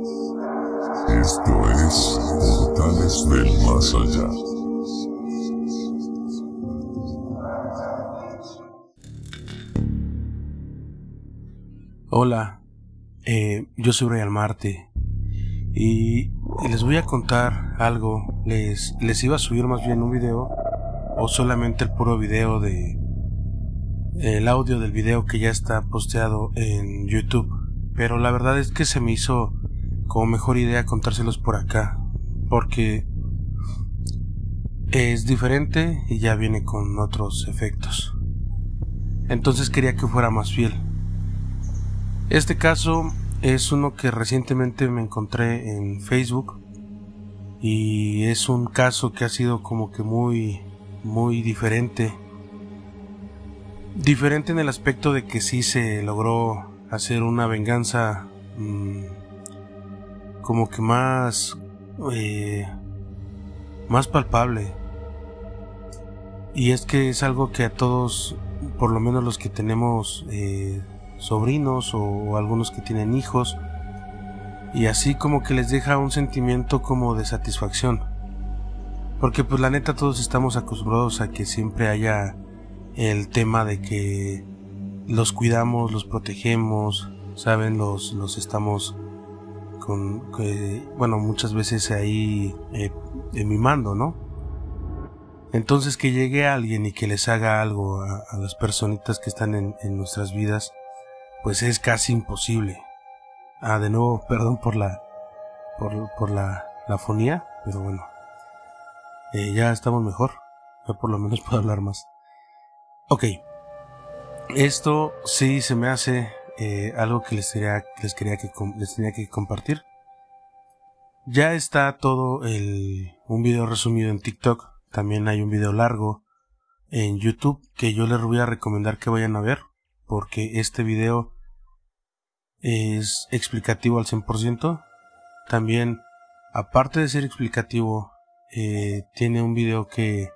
Esto es Portales del Más Allá. Hola, eh, yo soy Brian Marte y les voy a contar algo. Les, les iba a subir más bien un video o solamente el puro video de el audio del video que ya está posteado en YouTube. Pero la verdad es que se me hizo como mejor idea contárselos por acá porque es diferente y ya viene con otros efectos. Entonces quería que fuera más fiel. Este caso es uno que recientemente me encontré en Facebook y es un caso que ha sido como que muy muy diferente. Diferente en el aspecto de que sí se logró hacer una venganza mmm, como que más eh, más palpable y es que es algo que a todos por lo menos los que tenemos eh, sobrinos o, algunos que tienen hijos y así como que les deja un sentimiento como de satisfacción. Porque pues la neta todos estamos acostumbrados a que siempre haya el tema de que los cuidamos, los protegemos, saben, los, los estamos con, bueno, muchas veces ahí eh, mimando, ¿no? Entonces que llegue alguien y que les haga algo a, las personitas que están en, nuestras vidas, pues es casi imposible. Ah, de nuevo, perdón por la, por, por la, la fonía, pero bueno, eh, ya estamos mejor. Ya por lo menos puedo hablar más. Ok. Esto sí se me hace eh, algo que les, quería, les, quería que, les tenía que compartir. Ya está todo el, un video resumido en TikTok. También hay un video largo en YouTube que yo les voy a recomendar que vayan a ver porque este video es explicativo al 100%. También, aparte de ser explicativo, eh, tiene un video que...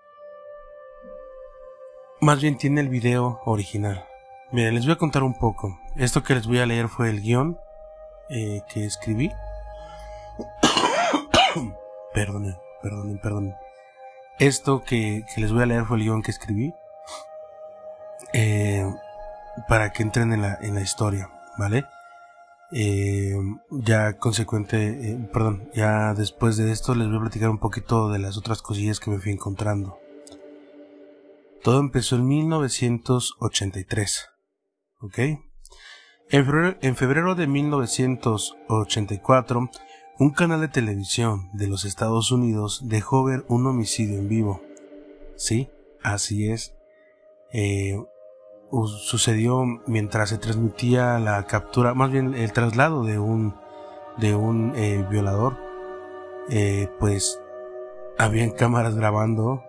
Más bien tiene el video original. Miren, les voy a contar un poco. Esto que les voy a leer fue el guion eh, que escribí. perdonen, perdonen, perdonen. Esto que, que, les voy a leer fue el guion que escribí. Eh, para que entren en la, en la historia, ¿vale? Eh, ya consecuente, eh, perdón, ya después de esto les voy a platicar un poquito de las otras cosillas que me fui encontrando. Todo empezó en 1983, ¿ok? En febrero, en febrero de 1984, un canal de televisión de los Estados Unidos dejó ver un homicidio en vivo. Sí, así es. Eh, sucedió mientras se transmitía la captura, más bien el traslado de un de un eh, violador. Eh, pues habían cámaras grabando,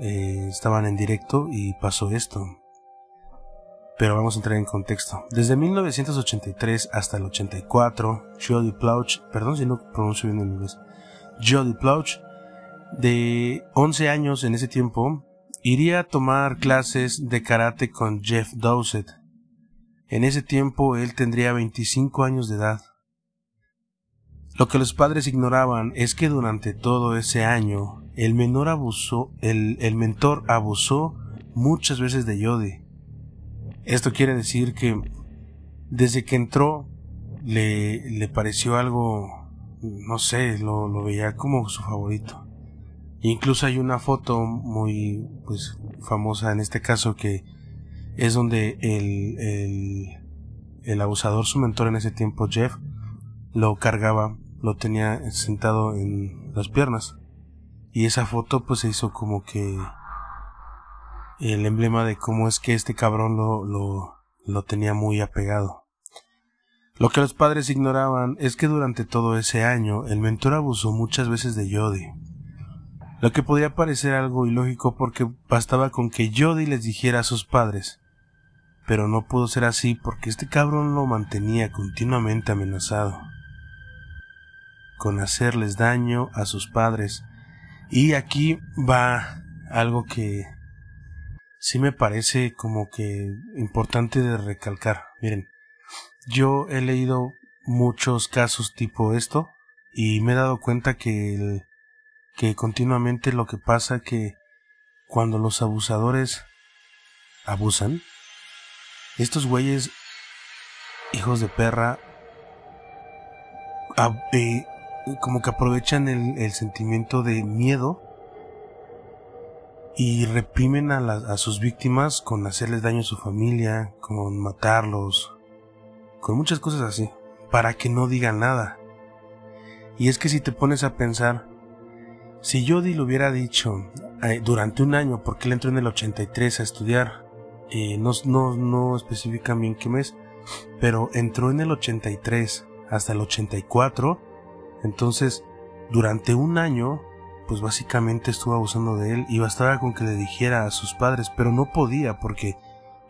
eh, estaban en directo y pasó esto. Pero vamos a entrar en contexto. Desde 1983 hasta el 84, Jody Plouch, perdón si no pronuncio bien en inglés, Jody Plouch, de 11 años en ese tiempo, iría a tomar clases de karate con Jeff Dowsett. En ese tiempo él tendría 25 años de edad. Lo que los padres ignoraban es que durante todo ese año el menor abusó, el, el mentor abusó muchas veces de Jody. Esto quiere decir que desde que entró le, le pareció algo, no sé, lo, lo veía como su favorito. Incluso hay una foto muy pues famosa en este caso que es donde el, el, el abusador, su mentor en ese tiempo, Jeff, lo cargaba, lo tenía sentado en las piernas. Y esa foto pues se hizo como que el emblema de cómo es que este cabrón lo, lo, lo tenía muy apegado. Lo que los padres ignoraban es que durante todo ese año el mentor abusó muchas veces de Jody lo que podría parecer algo ilógico porque bastaba con que Jody les dijera a sus padres. Pero no pudo ser así porque este cabrón lo mantenía continuamente amenazado con hacerles daño a sus padres. Y aquí va algo que sí me parece como que importante de recalcar. Miren, yo he leído muchos casos tipo esto y me he dado cuenta que que continuamente lo que pasa que cuando los abusadores abusan estos güeyes hijos de perra eh, como que aprovechan el, sentimiento de miedo y reprimen a, a, sus víctimas con hacerles daño a su familia, con matarlos, con muchas cosas así, para que no digan nada. Y es que si te pones a pensar, si Jody lo hubiera dicho eh, durante un año, porque él entró en el 83 a estudiar, eh, no, no, no especifican bien qué mes, pero entró en el 83 hasta el 84, entonces durante un año, pues básicamente estuvo abusando de él y bastaba con que le dijera a sus padres, pero no podía porque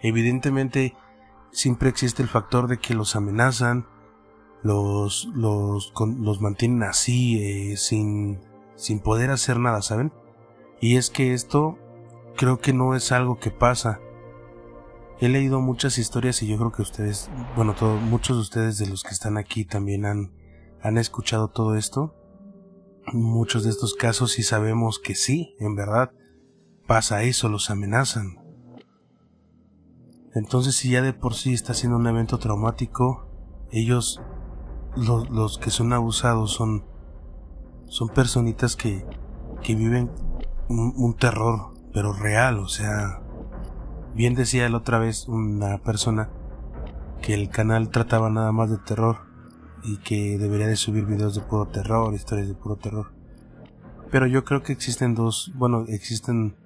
evidentemente siempre existe el factor de que los amenazan, los, los, los mantienen así, eh, sin, sin poder hacer nada, ¿saben? Y es que esto creo que no es algo que pasa. He leído muchas historias y yo creo que ustedes, bueno, todos, muchos de ustedes de los que están aquí también han, han escuchado todo esto. Muchos de estos casos y sabemos que sí, en verdad, pasa eso, los amenazan. Entonces si ya de por sí está siendo un evento traumático, ellos, los, que son abusados son, son personitas que, que viven un, un, terror, pero real, o sea, bien decía la otra vez una persona que el canal trataba nada más de terror y que debería de subir videos de puro terror, historias de puro terror. Pero yo creo que existen dos, bueno, existen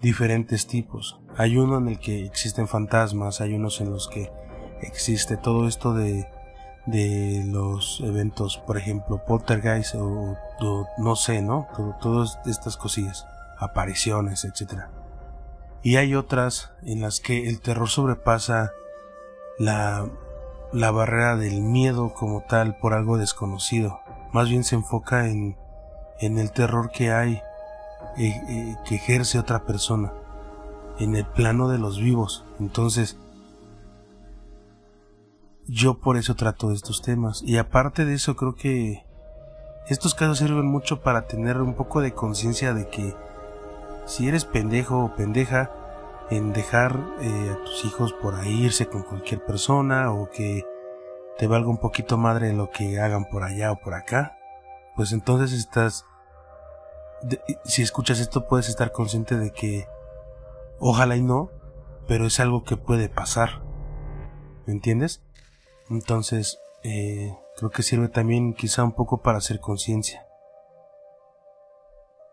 diferentes tipos. Hay uno en el que existen fantasmas, hay unos en los que existe todo esto de, de los eventos, por ejemplo, poltergeist o, no sé, ¿no? todas estas cosillas, apariciones, etc. Y hay otras en las que el terror sobrepasa la, la barrera del miedo como tal por algo desconocido. Más bien se enfoca en, en el terror que hay eh, eh, que ejerce otra persona en el plano de los vivos. Entonces, yo por eso trato estos temas. Y aparte de eso, creo que estos casos sirven mucho para tener un poco de conciencia de que si eres pendejo o pendeja en dejar eh, a tus hijos por ahí irse con cualquier persona o que te valga un poquito madre lo que hagan por allá o por acá, pues entonces estás si escuchas esto puedes estar consciente de que ojalá y no, pero es algo que puede pasar. ¿Me entiendes? Entonces, eh, creo que sirve también quizá un poco para hacer conciencia.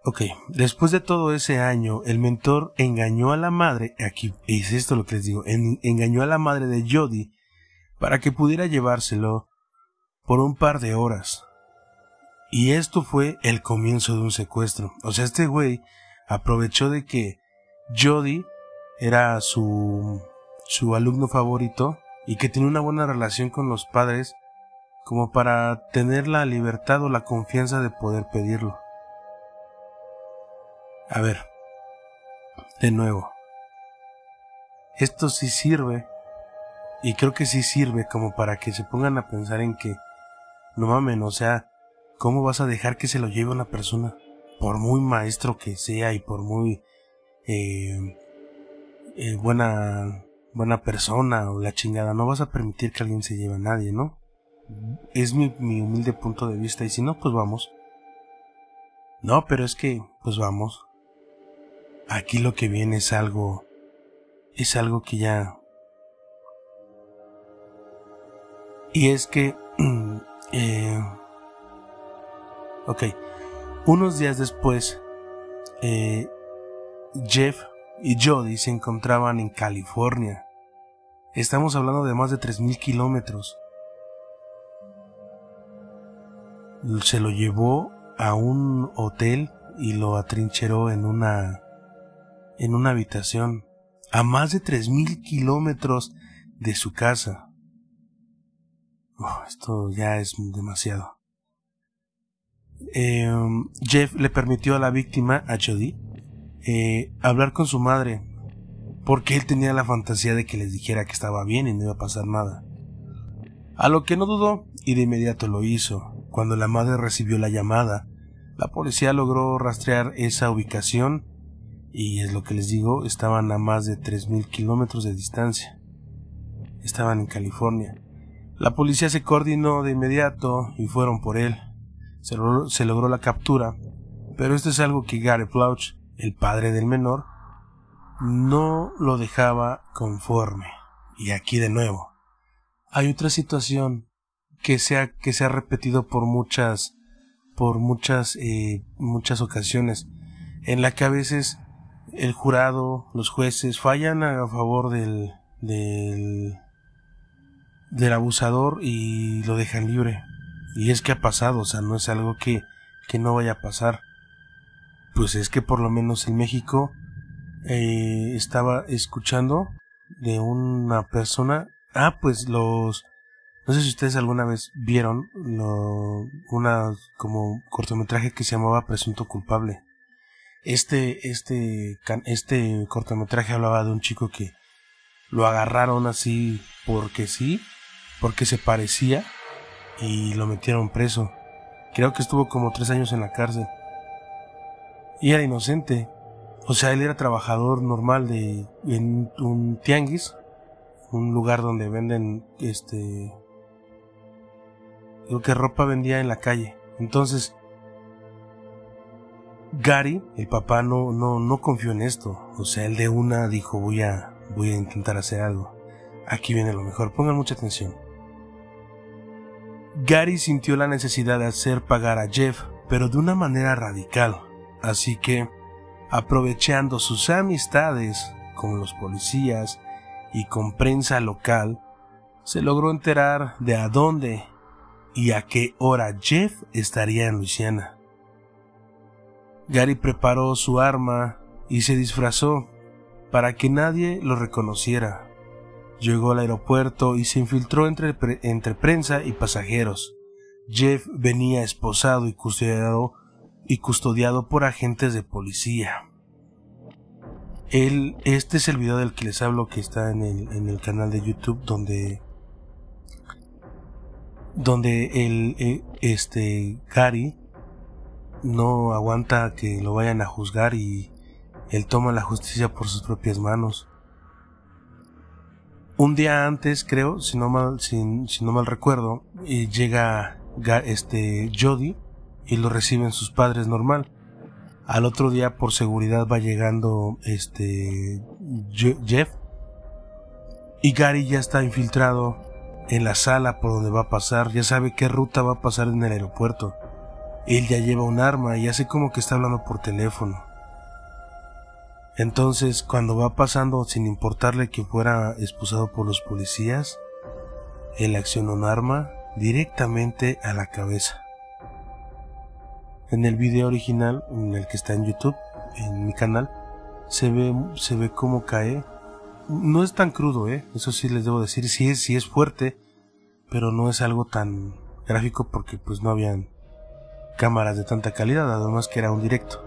Ok, después de todo ese año, el mentor engañó a la madre, aquí es esto lo que les digo, engañó a la madre de Jody para que pudiera llevárselo por un par de horas. Y esto fue el comienzo de un secuestro. O sea, este güey aprovechó de que Jody era su, su alumno favorito y que tenía una buena relación con los padres como para tener la libertad o la confianza de poder pedirlo. A ver, de nuevo, esto sí sirve y creo que sí sirve como para que se pongan a pensar en que no mamen, o sea, ¿Cómo vas a dejar que se lo lleve una persona? Por muy maestro que sea y por muy eh, eh, buena, buena persona o la chingada, no vas a permitir que alguien se lleve a nadie, ¿no? Es mi, mi humilde punto de vista y si no, pues vamos. No, pero es que, pues vamos. Aquí lo que viene es algo, es algo que ya... Y es que... Eh, Ok. Unos días después, eh, Jeff y Jody se encontraban en California. Estamos hablando de más de 3.000 kilómetros. Se lo llevó a un hotel y lo atrincheró en una en una habitación a más de 3.000 kilómetros de su casa. esto ya es demasiado. Em, Jeff le permitió a la víctima, a eh, hablar con su madre, porque él tenía la fantasía de que les dijera que estaba bien y no iba a pasar nada. A lo que no dudó y de inmediato lo hizo. Cuando la madre recibió la llamada, la policía logró rastrear esa ubicación y es lo que les digo, estaban a más de 3.000 kilómetros de distancia. Estaban en California. La policía se coordinó de inmediato y fueron por él. Se logró, la captura, pero esto es algo que Gary Plauch, el padre del menor, no lo dejaba conforme. Y aquí de nuevo, hay otra situación que se ha, que se ha repetido por muchas, por muchas, eh, muchas ocasiones, en la que a veces el jurado, los jueces fallan a favor del, del, del abusador y lo dejan libre. Y es que ha pasado, o sea, no es algo que, que no vaya a pasar. Pues es que por lo menos en México eh, estaba escuchando de una persona. Ah, pues los. No sé si ustedes alguna vez vieron lo, una como cortometraje que se llamaba Presunto Culpable. Este, este, este cortometraje hablaba de un chico que lo agarraron así porque sí, porque se parecía y lo metieron preso. Creo que estuvo como tres años en la cárcel. Y era inocente. O sea, él era trabajador normal de en un tianguis, un lugar donde venden este lo que ropa vendía en la calle. Entonces, Gary, el papá, no, no, no confió en esto. O sea, él de una dijo, voy a, voy a intentar hacer algo. Aquí viene lo mejor, pongan mucha atención. Gary sintió la necesidad de hacer pagar a Jeff, pero de una manera radical. Así que, aprovechando sus amistades con los policías y con prensa local, se logró enterar de a dónde y a qué hora Jeff estaría en Luisiana. Gary preparó su arma y se disfrazó para que nadie lo reconociera. Llegó al aeropuerto y se infiltró entre, entre prensa y pasajeros. Jeff venía esposado y custodiado, y custodiado por agentes de policía. Él, este es el video del que les hablo que está en el, en el canal de YouTube donde donde el, eh, este Gary no aguanta que lo vayan a juzgar y él toma la justicia por sus propias manos. Un día antes, creo, si no mal, si, no mal recuerdo, y llega este Jody y lo reciben sus padres normal. Al otro día, por seguridad, va llegando este Jeff y Gary ya está infiltrado en la sala por donde va a pasar, ya sabe qué ruta va a pasar en el aeropuerto. Él ya lleva un arma y hace como que está hablando por teléfono. Entonces, cuando va pasando sin importarle que fuera expulsado por los policías, él acciona un arma directamente a la cabeza. En el video original, en el que está en YouTube, en mi canal, se ve, se ve cómo cae. No es tan crudo, eh. Eso sí les debo decir. Sí es, sí es fuerte, pero no es algo tan gráfico porque pues no habían cámaras de tanta calidad, además que era un directo.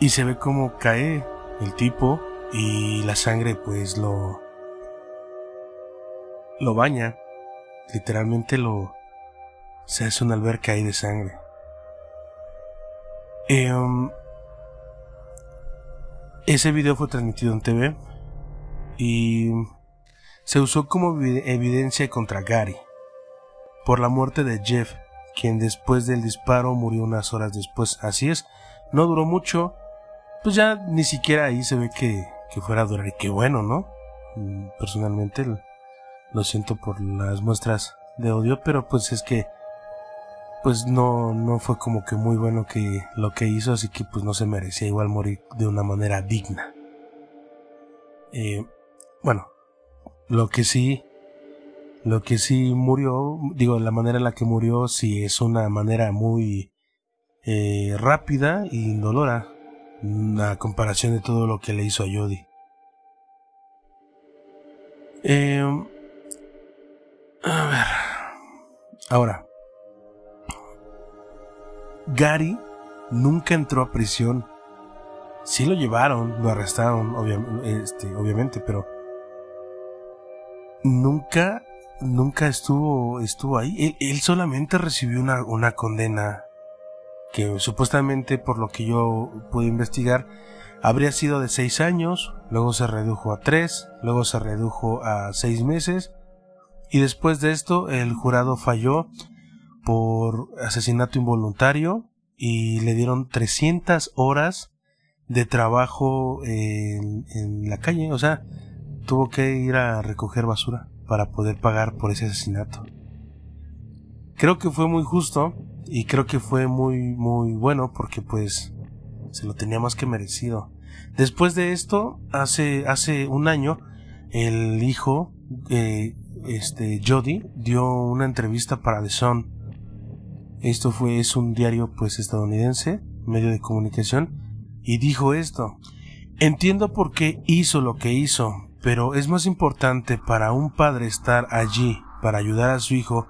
Y se ve como cae el tipo y la sangre pues lo lo baña, literalmente lo se hace una alberca ahí de sangre. Um, ese video fue transmitido en TV y se usó como evidencia contra Gary por la muerte de Jeff, quien después del disparo murió unas horas después. Así es, no duró mucho, pues ya ni siquiera ahí se ve que, que fuera a durar. Y qué bueno, ¿no? Mm, personalmente lo siento por las muestras de odio, pero pues es que pues no, no fue como que muy bueno que lo que hizo, así que pues no se merecía igual morir de una manera digna. Eh, bueno, lo que sí lo que sí murió, digo, la manera en la que murió sí es una manera muy eh, rápida y indolora, una comparación de todo lo que le hizo a Jody. Em, a ver. Ahora. Gary nunca entró a prisión. Sí lo llevaron, lo arrestaron, este, obviamente, pero nunca nunca estuvo, estuvo ahí. Él, solamente recibió una, una condena que supuestamente, por lo que yo pude investigar, habría sido de seis años, luego se redujo a tres, luego se redujo a seis meses, y después de esto el jurado falló por asesinato involuntario y le dieron 300 horas de trabajo en, en la calle, o sea, tuvo que ir a recoger basura para poder pagar por ese asesinato. Creo que fue muy justo y creo que fue muy muy bueno porque pues se lo tenía más que merecido. Después de esto, hace hace un año el hijo eh, este Jody dio una entrevista para The Sun. Esto fue es un diario pues estadounidense, medio de comunicación y dijo esto: Entiendo por qué hizo lo que hizo, pero es más importante para un padre estar allí para ayudar a su hijo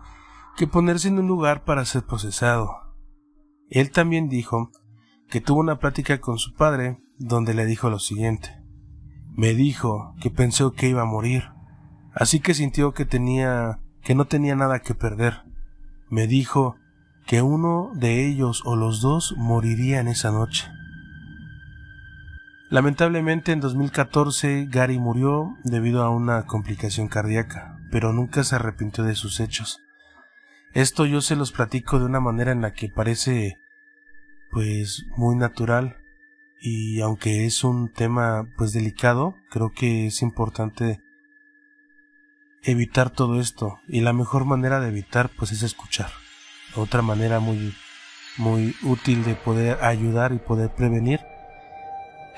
que ponerse en un lugar para ser procesado. Él también dijo que tuvo una plática con su padre donde le dijo lo siguiente. Me dijo que pensó que iba a morir, así que sintió que tenía que no tenía nada que perder. Me dijo que uno de ellos o los dos morirían esa noche. Lamentablemente en 2014 Gary murió debido a una complicación cardíaca, pero nunca se arrepintió de sus hechos. Esto yo se los platico de una manera en la que parece pues muy natural y aunque es un tema pues delicado, creo que es importante evitar todo esto y la mejor manera de evitar pues es escuchar. Otra manera muy muy útil de poder ayudar y poder prevenir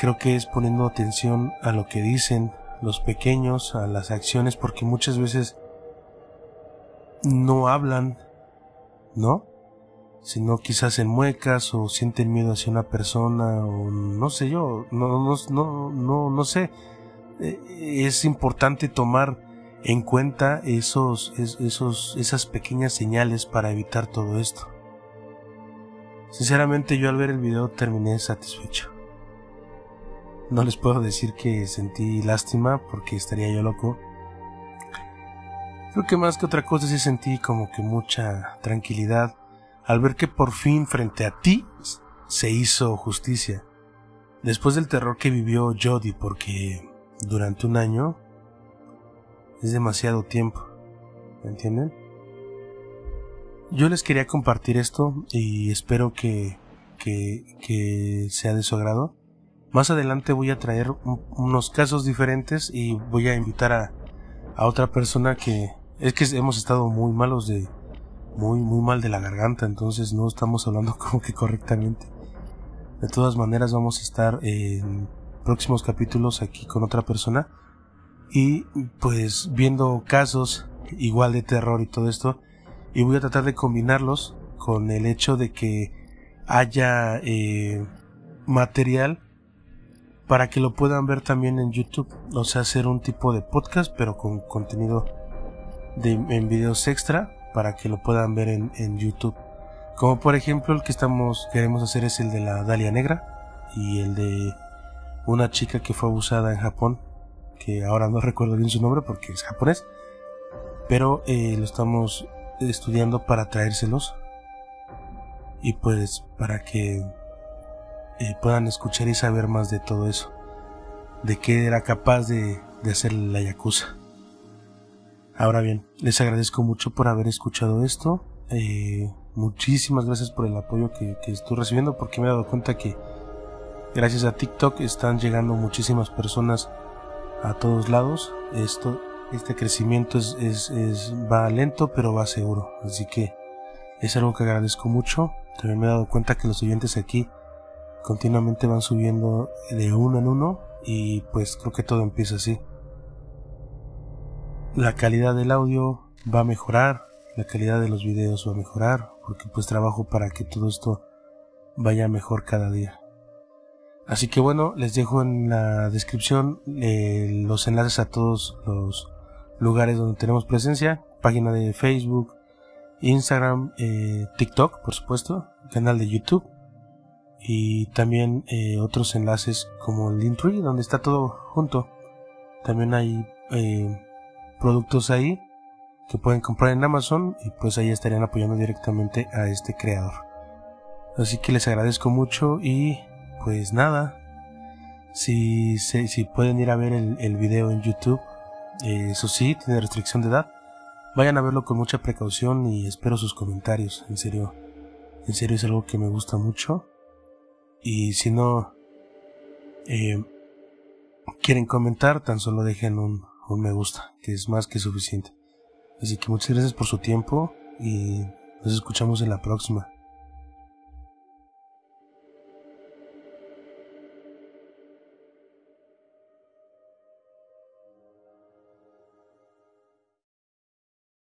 creo que es poniendo atención a lo que dicen los pequeños, a las acciones, porque muchas veces no hablan, ¿no? Sino quizás en muecas o sienten miedo hacia una persona o no sé yo, no, no, no, no, no sé. Eh, es importante tomar en cuenta esos, esos, esas pequeñas señales para evitar todo esto. Sinceramente yo al ver el video terminé satisfecho. No les puedo decir que sentí lástima porque estaría yo loco. Creo que más que otra cosa sí sentí como que mucha tranquilidad al ver que por fin frente a ti se hizo justicia. Después del terror que vivió Jody porque durante un año es demasiado tiempo. ¿Me entienden? Yo les quería compartir esto y espero que, que, que sea de su agrado. Más adelante voy a traer unos casos diferentes y voy a invitar a, a otra persona que es que hemos estado muy malos de muy muy mal de la garganta, entonces no estamos hablando como que correctamente. De todas maneras vamos a estar en próximos capítulos aquí con otra persona y pues viendo casos igual de terror y todo esto y voy a tratar de combinarlos con el hecho de que haya eh, material para que lo puedan ver también en YouTube. O sea, hacer un tipo de podcast, pero con contenido de, en videos extra para que lo puedan ver en, en YouTube. Como por ejemplo el que estamos queremos hacer es el de la Dalia Negra y el de una chica que fue abusada en Japón, que ahora no recuerdo bien su nombre porque es japonés, pero eh, lo estamos estudiando para traérselos y pues para que puedan escuchar y saber más de todo eso, de qué era capaz de, hacer la Yakuza. Ahora bien, les agradezco mucho por haber escuchado esto. Eh, muchísimas gracias por el apoyo que, estoy recibiendo porque me he dado cuenta que gracias a TikTok están llegando muchísimas personas a todos lados. Esto, este crecimiento es, es, va lento pero va seguro. Así que es algo que agradezco mucho. También me he dado cuenta que los oyentes aquí continuamente van subiendo de uno en uno y pues creo que todo empieza así. La calidad del audio va a mejorar, la calidad de los videos va a mejorar, porque pues trabajo para que todo esto vaya mejor cada día. Así que bueno, les dejo en la descripción eh, los enlaces a todos los lugares donde tenemos presencia, página de Facebook, Instagram, eh, TikTok, por supuesto, canal de YouTube y también eh, otros enlaces como el Linktree donde está todo junto. También hay eh, productos ahí que pueden comprar en Amazon y pues ahí estarían apoyando directamente a este creador. Así que les agradezco mucho y pues nada, si, si pueden ir a ver el, el video en YouTube, eh, eso sí, tiene restricción de edad, vayan a verlo con mucha precaución y espero sus comentarios, en serio, en serio es algo que me gusta mucho y si no eh, quieren comentar, tan solo dejen un, un me gusta, que es más que suficiente. Así que muchas gracias por su tiempo y nos escuchamos en la próxima.